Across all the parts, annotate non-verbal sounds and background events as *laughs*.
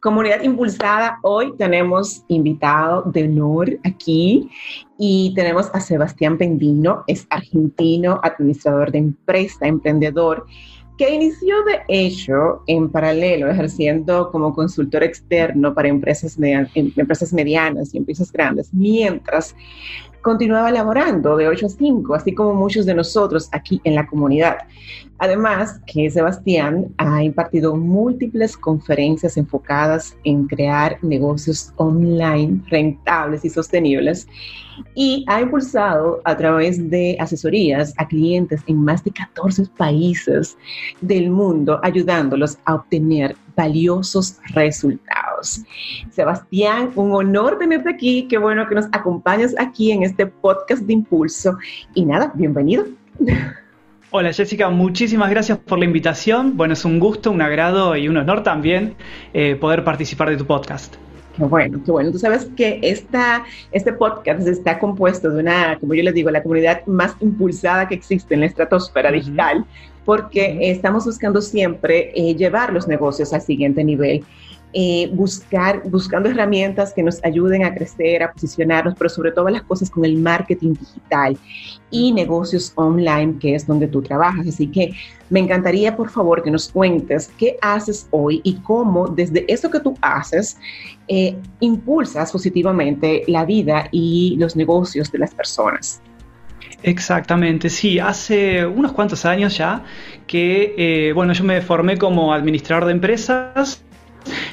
Comunidad Impulsada, hoy tenemos invitado de honor aquí y tenemos a Sebastián Pendino, es argentino, administrador de empresa, emprendedor, que inició de hecho en paralelo ejerciendo como consultor externo para empresas, empresas medianas y empresas grandes, mientras continuaba laborando de 8 a 5, así como muchos de nosotros aquí en la comunidad. Además, que Sebastián ha impartido múltiples conferencias enfocadas en crear negocios online rentables y sostenibles y ha impulsado a través de asesorías a clientes en más de 14 países del mundo, ayudándolos a obtener valiosos resultados. Sebastián, un honor tenerte aquí. Qué bueno que nos acompañes aquí en este podcast de Impulso. Y nada, bienvenido. *laughs* Hola Jessica, muchísimas gracias por la invitación. Bueno, es un gusto, un agrado y un honor también eh, poder participar de tu podcast. Qué bueno, qué bueno. Tú sabes que esta, este podcast está compuesto de una, como yo les digo, la comunidad más impulsada que existe en la estratosfera digital, porque estamos buscando siempre eh, llevar los negocios al siguiente nivel. Eh, buscar, buscando herramientas que nos ayuden a crecer, a posicionarnos, pero sobre todo las cosas con el marketing digital y negocios online, que es donde tú trabajas. Así que me encantaría, por favor, que nos cuentes qué haces hoy y cómo desde eso que tú haces eh, impulsas positivamente la vida y los negocios de las personas. Exactamente, sí, hace unos cuantos años ya que, eh, bueno, yo me formé como administrador de empresas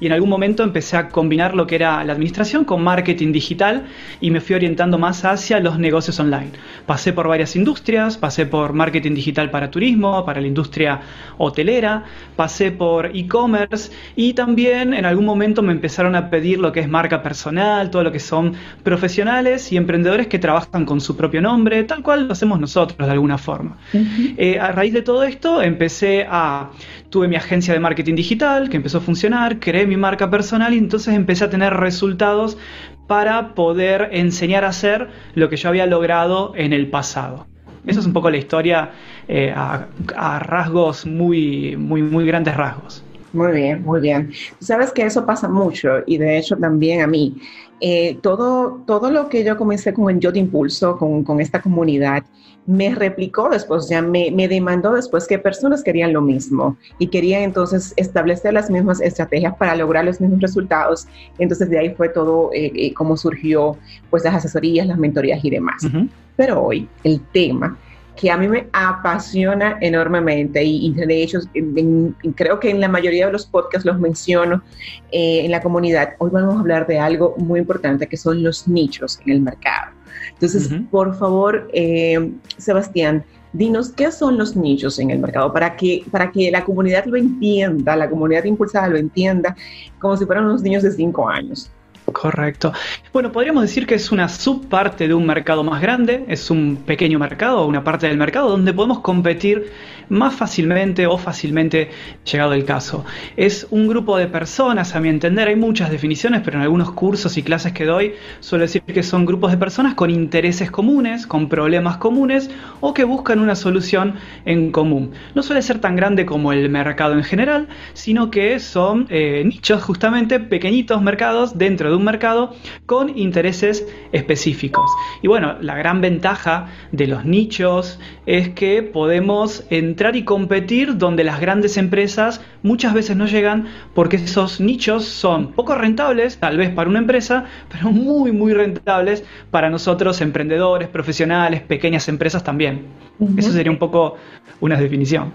y en algún momento empecé a combinar lo que era la administración con marketing digital y me fui orientando más hacia los negocios online. Pasé por varias industrias, pasé por marketing digital para turismo, para la industria hotelera, pasé por e-commerce y también en algún momento me empezaron a pedir lo que es marca personal, todo lo que son profesionales y emprendedores que trabajan con su propio nombre, tal cual lo hacemos nosotros de alguna forma. Eh, a raíz de todo esto empecé a tuve mi agencia de marketing digital que empezó a funcionar, creé mi marca personal y entonces empecé a tener resultados para poder enseñar a hacer lo que yo había logrado en el pasado. Esa es un poco la historia eh, a, rasgos muy, muy, muy grandes rasgos. Muy bien, muy bien. Sabes que eso pasa mucho y de hecho también a mí. Eh, todo, todo lo que yo comencé con el Yo de Impulso, con, con esta comunidad, me replicó después, ya me, me, demandó después que personas querían lo mismo y querían entonces establecer las mismas estrategias para lograr los mismos resultados. Entonces de ahí fue todo eh, eh como surgió pues las asesorías, las mentorías y demás. Pero hoy el tema que a mí me apasiona enormemente y, de hecho creo que en la mayoría de los podcasts los menciono eh, en la comunidad. Hoy vamos a hablar de algo muy importante que son los nichos en el mercado. Entonces, por favor, eh, Sebastián, dinos qué son los nichos en el mercado para que, para que la comunidad lo entienda, la comunidad impulsada lo entienda como si fueran unos niños de cinco años. Correcto. Bueno, podríamos decir que es una subparte de un mercado más grande, es un pequeño mercado, una parte del mercado donde podemos competir más fácilmente o fácilmente llegado el caso. Es un grupo de personas, a mi entender, hay muchas definiciones, pero en algunos cursos y clases que doy suelo decir que son grupos de personas con intereses comunes, con problemas comunes o que buscan una solución en común. No suele ser tan grande como el mercado en general, sino que son eh, nichos justamente, pequeñitos mercados dentro de un mercado con intereses específicos. Y bueno, la gran ventaja de los nichos es que podemos entrar y competir donde las grandes empresas muchas veces no llegan porque esos nichos son poco rentables, tal vez para una empresa, pero muy, muy rentables para nosotros, emprendedores, profesionales, pequeñas empresas también. Eso sería un poco una definición.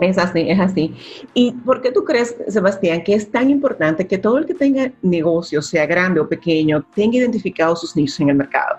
Es así, es así. ¿Y por qué tú crees, Sebastián, que es tan importante que todo el que tenga negocio, sea grande o pequeño, tenga identificados sus nichos en el mercado?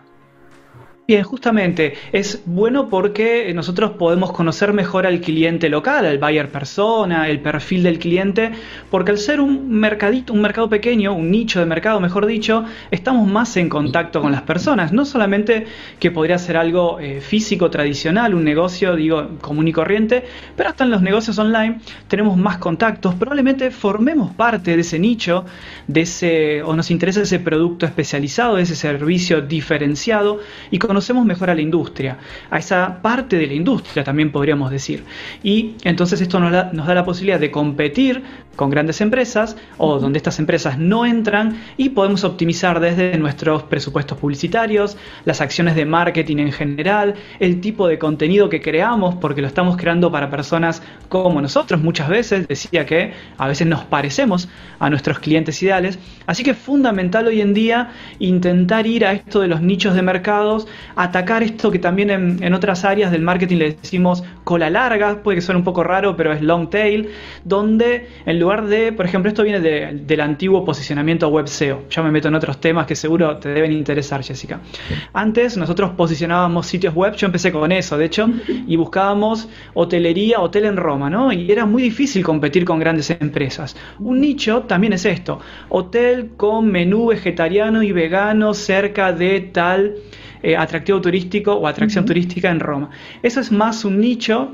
Bien, justamente es bueno porque nosotros podemos conocer mejor al cliente local, al buyer persona, el perfil del cliente, porque al ser un mercadito, un mercado pequeño, un nicho de mercado, mejor dicho, estamos más en contacto con las personas. No solamente que podría ser algo eh, físico tradicional, un negocio, digo, común y corriente, pero hasta en los negocios online tenemos más contactos. Probablemente formemos parte de ese nicho, de ese, o nos interesa ese producto especializado, ese servicio diferenciado y conocemos mejor a la industria, a esa parte de la industria también podríamos decir. Y entonces esto nos da, nos da la posibilidad de competir con grandes empresas o donde estas empresas no entran y podemos optimizar desde nuestros presupuestos publicitarios, las acciones de marketing en general, el tipo de contenido que creamos porque lo estamos creando para personas como nosotros. Muchas veces, decía que a veces nos parecemos a nuestros clientes ideales, así que es fundamental hoy en día intentar ir a esto de los nichos de mercados atacar esto que también en, otras áreas del marketing le decimos cola larga, puede que suene un poco raro, pero es long tail, donde en lugar de, por ejemplo, esto viene del antiguo posicionamiento web SEO. Ya me meto en otros temas que seguro te deben interesar, Jessica. Antes nosotros posicionábamos sitios web, yo empecé con eso, de hecho, y buscábamos hotelería, hotel en Roma, ¿no? Y era muy difícil competir con grandes empresas. Un nicho también es esto, hotel con menú vegetariano y vegano cerca de tal eh, atractivo turístico o atracción turística en Roma. Eso es más un nicho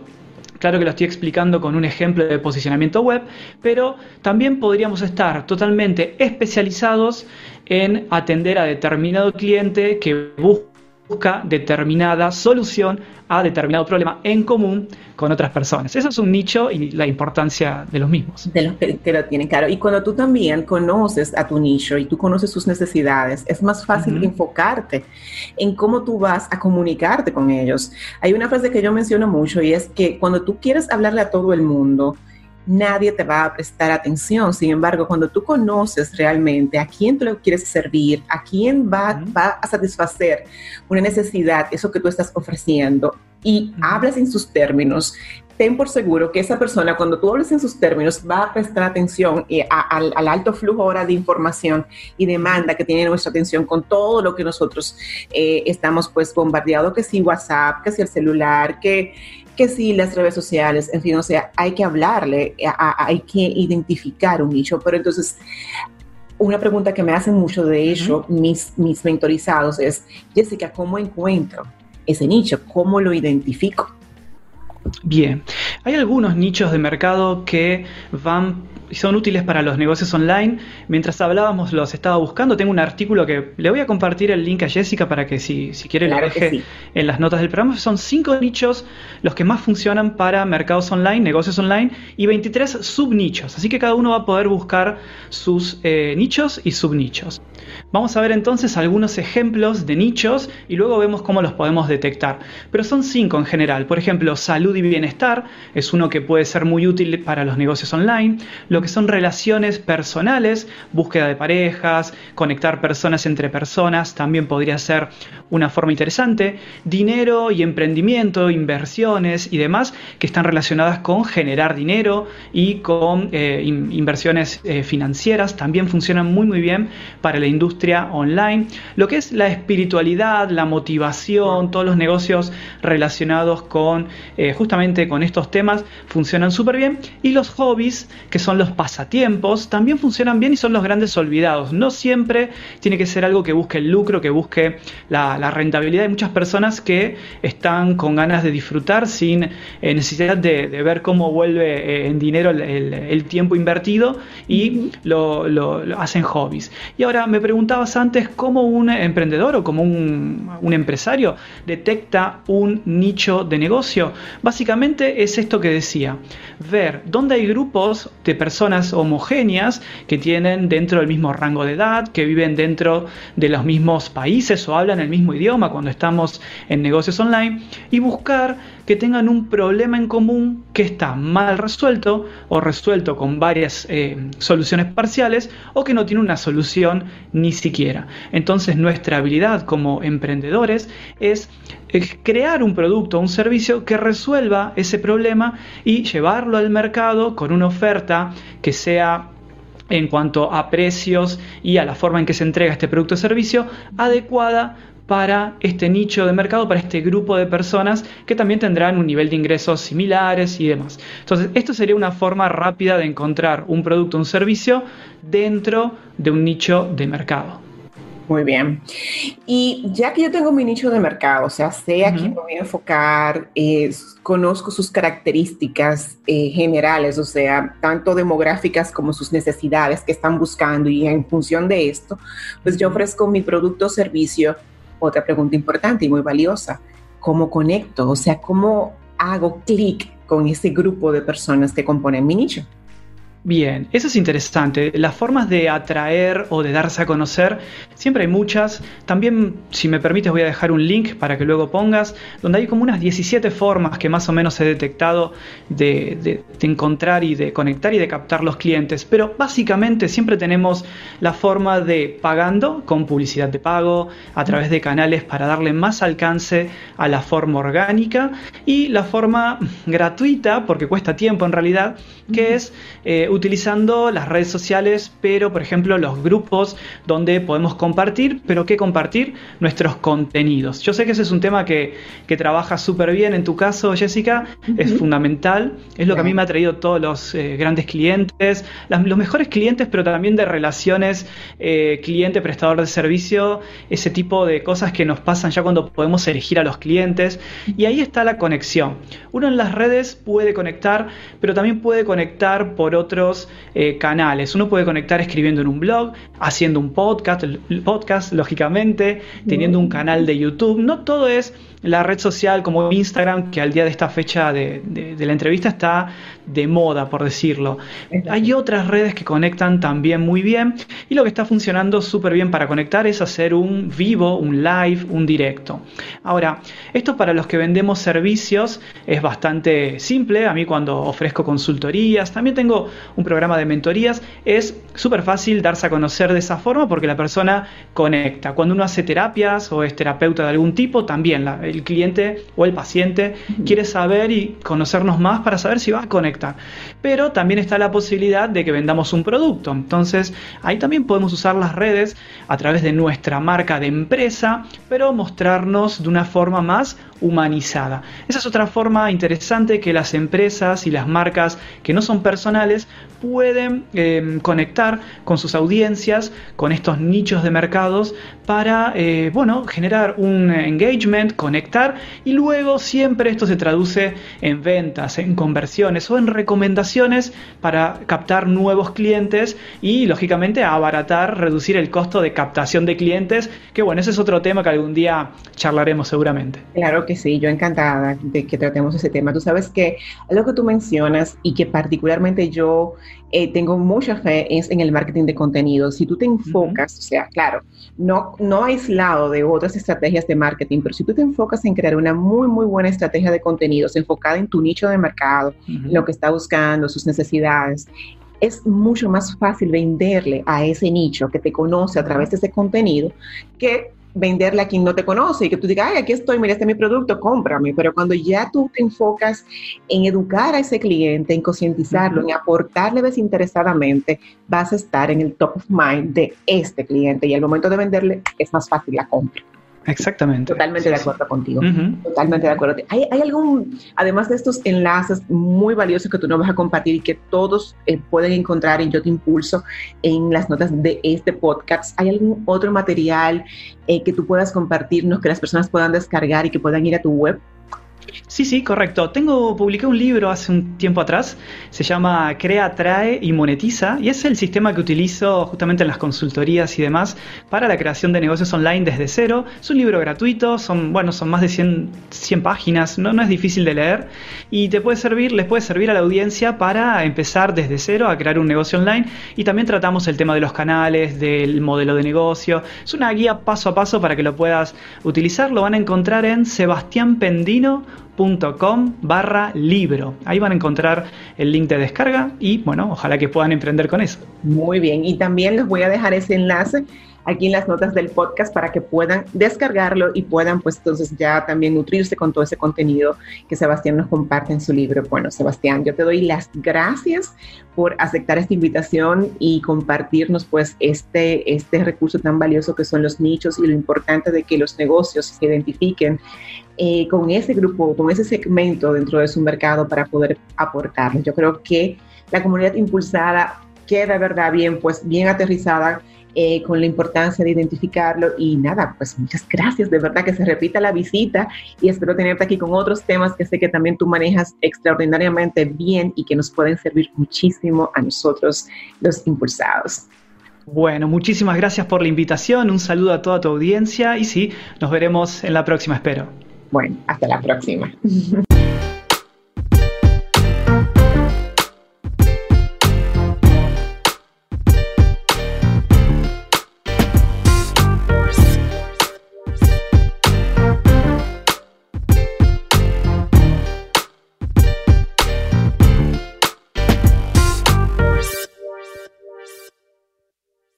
Claro que lo estoy explicando con un ejemplo de posicionamiento web, pero también podríamos estar totalmente especializados en atender a determinado cliente que busca busca determinada solución a determinado problema en común con otras personas. Eso es un nicho y la importancia de los mismos. De los que, lo tienen claro. Y cuando tú también conoces a tu nicho y tú conoces sus necesidades, es más fácil enfocarte en cómo tú vas a comunicarte con ellos. Hay una frase que yo menciono mucho y es que cuando tú quieres hablarle a todo el mundo, nadie te va a prestar atención. Sin embargo, cuando tú conoces realmente a quién tú le quieres servir, a quién va, va a satisfacer una necesidad, eso que tú estás ofreciendo, y hablas en sus términos, ten por seguro que esa persona, cuando tú hables en sus términos, va a prestar atención eh, al, alto flujo ahora de información y demanda que tiene nuestra atención con todo lo que nosotros eh, estamos pues bombardeados, que si WhatsApp, que si el celular, que que sí, las redes sociales, en fin, o sea, hay que hablarle, hay que identificar un nicho, pero entonces una pregunta que me hacen mucho de hecho mis, mis mentorizados es, Jessica, ¿cómo encuentro ese nicho? ¿Cómo lo identifico? Bien, hay algunos nichos de mercado que van son útiles para los negocios online. Mientras hablábamos los estaba buscando. Tengo un artículo que le voy a compartir el link a Jessica para que si, si quiere lo deje en las notas del programa. Son cinco nichos los que más funcionan para mercados online, negocios online y 23 subnichos. Así que cada uno va a poder buscar sus eh, nichos y subnichos. Vamos a ver entonces algunos ejemplos de nichos y luego vemos cómo los podemos detectar. Pero son cinco en general. Por ejemplo, salud y bienestar es uno que puede ser muy útil para los negocios online. Lo que son relaciones personales, búsqueda de parejas, conectar personas entre personas, también podría ser una forma interesante. Dinero y emprendimiento, inversiones y demás que están relacionadas con generar dinero y con eh, inversiones eh, financieras, también funcionan muy muy bien para la industria online. Lo que es la espiritualidad, la motivación, todos los negocios relacionados con eh, justamente con estos temas funcionan súper bien. Y los hobbies, que son los pasatiempos, también funcionan bien y son los grandes olvidados. No siempre tiene que ser algo que busque el lucro, que busque la, rentabilidad. Hay muchas personas que están con ganas de disfrutar sin eh, necesidad de, ver cómo vuelve eh, en dinero el, tiempo invertido y lo, lo hacen hobbies. Y ahora me antes cómo un emprendedor o como un, empresario detecta un nicho de negocio. Básicamente es esto que decía, ver dónde hay grupos de personas homogéneas que tienen dentro del mismo rango de edad, que viven dentro de los mismos países o hablan el mismo idioma cuando estamos en negocios online y buscar que tengan un problema en común que está mal resuelto o resuelto con varias eh, soluciones parciales o que no tiene una solución ni siquiera. Entonces nuestra habilidad como emprendedores es crear un producto o un servicio que resuelva ese problema y llevarlo al mercado con una oferta que sea en cuanto a precios y a la forma en que se entrega este producto o servicio adecuada para este nicho de mercado, para este grupo de personas que también tendrán un nivel de ingresos similares y demás. Entonces, esto sería una forma rápida de encontrar un producto, un servicio dentro de un nicho de mercado. Muy bien. Y ya que yo tengo mi nicho de mercado, o sea, sé a quién me voy a enfocar, conozco sus características eh, generales, o sea, tanto demográficas como sus necesidades que están buscando y en función de esto, pues yo ofrezco mi producto o servicio. Otra pregunta importante y muy valiosa, ¿cómo conecto? O sea, ¿cómo hago clic con ese grupo de personas que componen mi nicho? Bien, eso es interesante. Las formas de atraer o de darse a conocer, siempre hay muchas. También, si me permites, voy a dejar un link para que luego pongas, donde hay como unas 17 formas que más o menos he detectado de, encontrar y de conectar y de captar los clientes. Pero básicamente siempre tenemos la forma de pagando con publicidad de pago, a través de canales para darle más alcance a la forma orgánica y la forma gratuita, porque cuesta tiempo en realidad, que es... Eh, utilizando las redes sociales, pero por ejemplo los grupos donde podemos compartir, pero ¿qué compartir? Nuestros contenidos. Yo sé que ese es un tema que, que trabaja súper bien en tu caso, Jessica, es fundamental, es lo que a mí me ha traído todos los eh, grandes clientes, los mejores clientes, pero también de relaciones eh, cliente-prestador de servicio, ese tipo de cosas que nos pasan ya cuando podemos elegir a los clientes. Y ahí está la conexión. Uno en las redes puede conectar, pero también puede conectar por otro eh, canales. Uno puede conectar escribiendo en un blog, haciendo un podcast, podcast lógicamente, teniendo un canal de YouTube. No todo es la red social como Instagram, que al día de esta fecha de, la entrevista está de moda, por decirlo. Hay otras redes que conectan también muy bien y lo que está funcionando súper bien para conectar es hacer un vivo, un live, un directo. Ahora, esto para los que vendemos servicios es bastante simple. A mí cuando ofrezco consultorías, también tengo un programa de mentorías, es súper fácil darse a conocer de esa forma porque la persona conecta. Cuando uno hace terapias o es terapeuta de algún tipo, también la, el cliente o el paciente quiere saber y conocernos más para saber si va a conectar. Pero también está la posibilidad de que vendamos un producto. Entonces ahí también podemos usar las redes a través de nuestra marca de empresa, pero mostrarnos de una forma más humanizada. Esa es otra forma interesante que las empresas y las marcas que no son personales pueden em, conectar con sus audiencias, con estos nichos de mercados para eh, bueno, generar un engagement, conectar y luego siempre esto se traduce en ventas, en conversiones o en recomendaciones para captar nuevos clientes y lógicamente abaratar, reducir el costo de captación de clientes, que bueno, ese es otro tema que algún día charlaremos seguramente. Claro que sí, yo encantada de que tratemos ese tema. Tú sabes que algo que tú mencionas y que particularmente yo eh, tengo mucha fe es en el marketing de contenidos. Si tú te enfocas, o sea, claro, no, no aislado de otras estrategias de marketing, pero si tú te enfocas en crear una muy, muy buena estrategia de contenidos enfocada en tu nicho de mercado, lo que está buscando, sus necesidades, es mucho más fácil venderle a ese nicho que te conoce a través de ese contenido que venderle a quien no te conoce y que tú digas, ay, aquí estoy, mira, este es mi producto, cómprame. Pero cuando ya tú te enfocas en educar a ese cliente, en concientizarlo, en aportarle desinteresadamente, vas a estar en el top of mind de este cliente y al momento de venderle es más fácil la compra. Exactamente. Totalmente de acuerdo contigo. Totalmente de acuerdo. ¿Hay, ¿Hay, algún, además de estos enlaces muy valiosos que tú nos vas a compartir y que todos eh, pueden encontrar en Yo Te Impulso en las notas de este podcast, ¿hay algún otro material eh, que tú puedas compartirnos, que las personas puedan descargar y que puedan ir a tu web? Sí, sí, correcto. Tengo, publiqué un libro hace un tiempo atrás, se llama Crea, Atrae y Monetiza, y es el sistema que utilizo justamente en las consultorías y demás para la creación de negocios online desde cero. Es un libro gratuito, son, bueno, son más de 100, 100 páginas, no, no es difícil de leer, y te puede servir, les puede servir a la audiencia para empezar desde cero a crear un negocio online, y también tratamos el tema de los canales, del modelo de negocio. Es una guía paso a paso para que lo puedas utilizar, lo van a encontrar en Sebastián Pendino com barra libro. Ahí van a encontrar el link de descarga y bueno, ojalá que puedan emprender con eso. Muy bien, y también les voy a dejar ese enlace aquí en las notas del podcast para que puedan descargarlo y puedan pues entonces ya también nutrirse con todo ese contenido que Sebastián nos comparte en su libro. Bueno, Sebastián, yo te doy las gracias por aceptar esta invitación y compartirnos pues este, este recurso tan valioso que son los nichos y lo importante de que los negocios se identifiquen eh, con ese grupo, con ese segmento dentro de su mercado para poder aportarlo. Yo creo que la comunidad impulsada queda, ¿verdad? Bien, pues bien aterrizada eh, con la importancia de identificarlo y nada, pues muchas gracias, de verdad que se repita la visita y espero tenerte aquí con otros temas que sé que también tú manejas extraordinariamente bien y que nos pueden servir muchísimo a nosotros los impulsados. Bueno, muchísimas gracias por la invitación, un saludo a toda tu audiencia y sí, nos veremos en la próxima, espero. Bueno, hasta la próxima. *laughs*